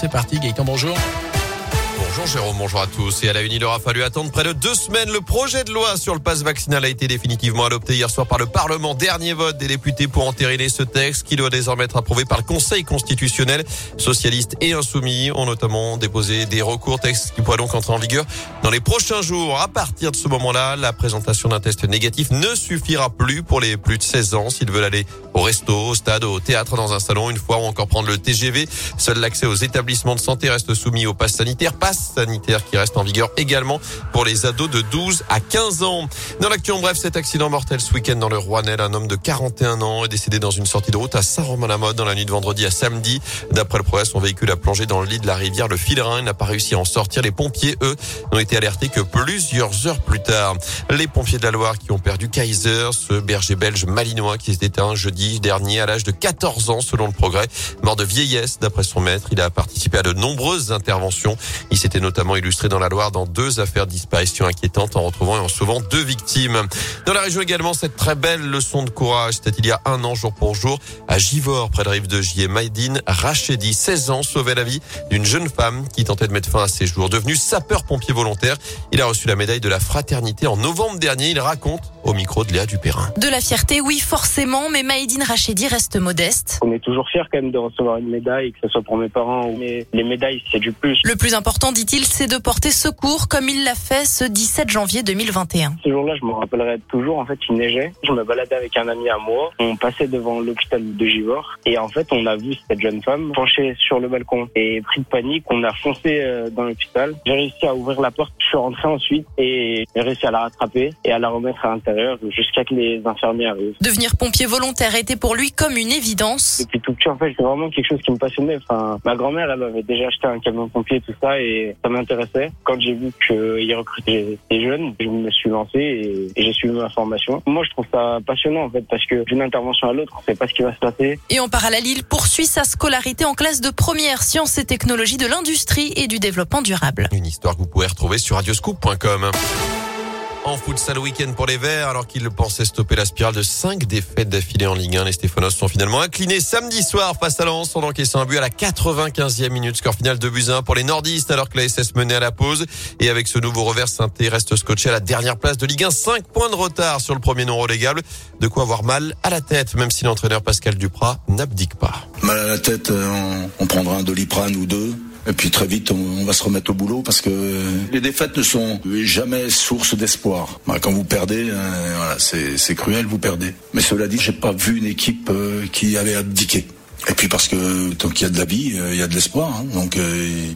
C'est parti, Gaëtan, bonjour. Bonjour Jérôme, bonjour à tous. Et à la une, il aura fallu attendre près de deux semaines. Le projet de loi sur le passe vaccinal a été définitivement adopté hier soir par le Parlement. Dernier vote des députés pour entériner ce texte qui doit désormais être approuvé par le Conseil constitutionnel. Socialistes et insoumis ont notamment déposé des recours, texte qui pourrait donc entrer en vigueur dans les prochains jours. À partir de ce moment-là, la présentation d'un test négatif ne suffira plus pour les plus de 16 ans s'ils veulent aller au resto, au stade, au théâtre, dans un salon une fois ou encore prendre le TGV. Seul l'accès aux établissements de santé reste soumis au pass sanitaire. Pass sanitaire qui reste en vigueur également pour les ados de 12 à 15 ans. Dans l'actu en bref, cet accident mortel ce week-end dans le Rouennais, un homme de 41 ans est décédé dans une sortie de route à Saint-Romain-la-Mode dans la nuit de vendredi à samedi. D'après le progrès, son véhicule a plongé dans le lit de la rivière le Filerin. Il n'a pas réussi à en sortir. Les pompiers, eux, n'ont été alertés que plusieurs heures plus tard. Les pompiers de la Loire qui ont perdu Kaiser, ce berger belge malinois qui s'est éteint jeudi dernier à l'âge de 14 ans selon le progrès. Mort de vieillesse d'après son maître. Il a participé à de nombreuses interventions. Il s'était notamment illustré dans la Loire dans deux affaires de disparition inquiétantes en retrouvant et en sauvant deux victimes. Dans la région également, cette très belle leçon de courage, c'était il y a un an jour pour jour à Givor, près de Rive de Gier. Maïdine Rachedi, 16 ans, sauvait la vie d'une jeune femme qui tentait de mettre fin à ses jours. Devenu sapeur-pompier volontaire, il a reçu la médaille de la fraternité en novembre dernier. Il raconte au micro de Léa Dupérin. De la fierté, oui, forcément, mais Maïdine Rachedi reste modeste. On est toujours fier quand même de recevoir une médaille, que ce soit pour mes parents, mais les médailles, c'est du plus. Le plus important, dit-il, c'est de porter secours comme il l'a fait ce 17 janvier 2021. Ce jour-là, je me rappellerai toujours, en fait, il neigeait. Je me baladais avec un ami à moi. On passait devant l'hôpital de Givor et en fait, on a vu cette jeune femme penchée sur le balcon et pris de panique, on a foncé euh, dans l'hôpital. J'ai réussi à ouvrir la porte, je suis rentré ensuite et j'ai réussi à la rattraper et à la remettre à l'intérieur jusqu'à que les infirmiers arrivent. Devenir pompier volontaire était pour lui comme une évidence. Depuis tout petit, en fait, c'est vraiment quelque chose qui me passionnait. Enfin, ma grand-mère, elle avait déjà acheté un camion pompier, tout ça, et ça m'intéressait. Quand j'ai vu qu'il recrutait des jeunes, je me suis lancé et, et j'ai suivi ma formation. Moi, je trouve ça passionnant, en fait, parce que d'une intervention à l'autre, on sait pas ce qui va se passer. Et en parallèle, il poursuit sa scolarité en classe de première sciences et technologies de l'industrie et du développement durable. Une histoire que vous pouvez retrouver sur radioscoop.com. En futsal week-end pour les Verts, alors qu'ils pensaient stopper la spirale de 5 défaites d'affilée en Ligue 1, les Stéphanos sont finalement inclinés samedi soir face à Lens en encaissant un but à la 95e minute. Score final de buts 1 pour les nordistes alors que la SS menait à la pause. Et avec ce nouveau revers, saint reste scotché à la dernière place de Ligue 1. 5 points de retard sur le premier non relégable. De quoi avoir mal à la tête, même si l'entraîneur Pascal Duprat n'abdique pas. Mal à la tête, euh, on prendra un doliprane ou deux. Et puis très vite, on, va se remettre au boulot parce que les défaites ne sont jamais source d'espoir. Bah, quand vous perdez, euh, voilà, c'est cruel, vous perdez. Mais cela dit, j'ai pas vu une équipe euh, qui avait abdiqué. Et puis parce que tant qu'il y a de la vie, euh, il y a de l'espoir. Hein. Donc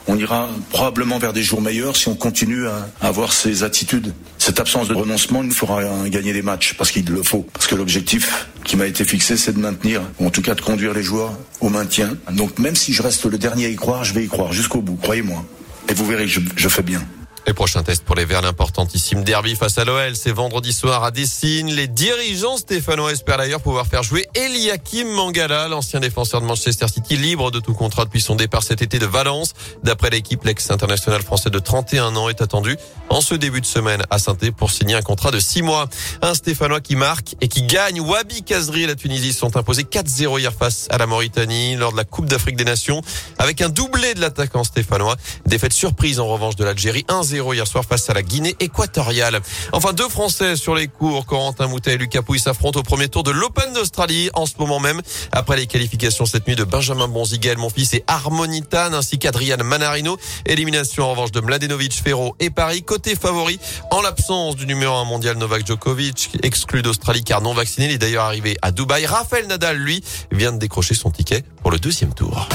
on ira probablement vers des jours meilleurs si on continue à, avoir ces attitudes. Cette absence de renoncement nous fera gagner des matchs parce qu'il le faut. Parce que l'objectif qui m'a été fixé, c'est de maintenir, ou en tout cas de conduire les joueurs au maintien. Donc même si je reste le dernier à y croire, je vais y croire jusqu'au bout, croyez-moi. Et vous verrez, je, je fais bien. Les prochains tests pour les Verts, l'importantissime derby face à l'OL, c'est vendredi soir à Dessine. Les dirigeants stéphanois espèrent d'ailleurs pouvoir faire jouer Eliakim Mangala, l'ancien défenseur de Manchester City, libre de tout contrat depuis son départ cet été de Valence. D'après l'équipe, l'ex-international français de 31 ans est attendu en ce début de semaine à saint pour signer un contrat de 6 mois. Un Stéphanois qui marque et qui gagne. Wabi Kazri et la Tunisie sont imposés 4-0 hier face à la Mauritanie lors de la Coupe d'Afrique des Nations avec un doublé de l'attaquant stéphanois. Défaite surprise en revanche de l'Algérie 1-0 hier soir face à la Guinée équatoriale. Enfin, deux Français sur les cours. Corentin Moutet et Lucas Pouille s'affrontent au premier tour de l'Open d'Australie en ce moment même. Après les qualifications cette nuit de Benjamin Bonziguel, mon fils et Harmonitan ainsi qu'Adrian Manarino. Élimination en revanche de Mladenovic, Ferro et Paris. Côté favori, en l'absence du numéro 1 mondial Novak Djokovic, exclu d'Australie car non vacciné. Il est d'ailleurs arrivé à Dubaï. Raphaël Nadal, lui, vient de décrocher son ticket pour le deuxième tour.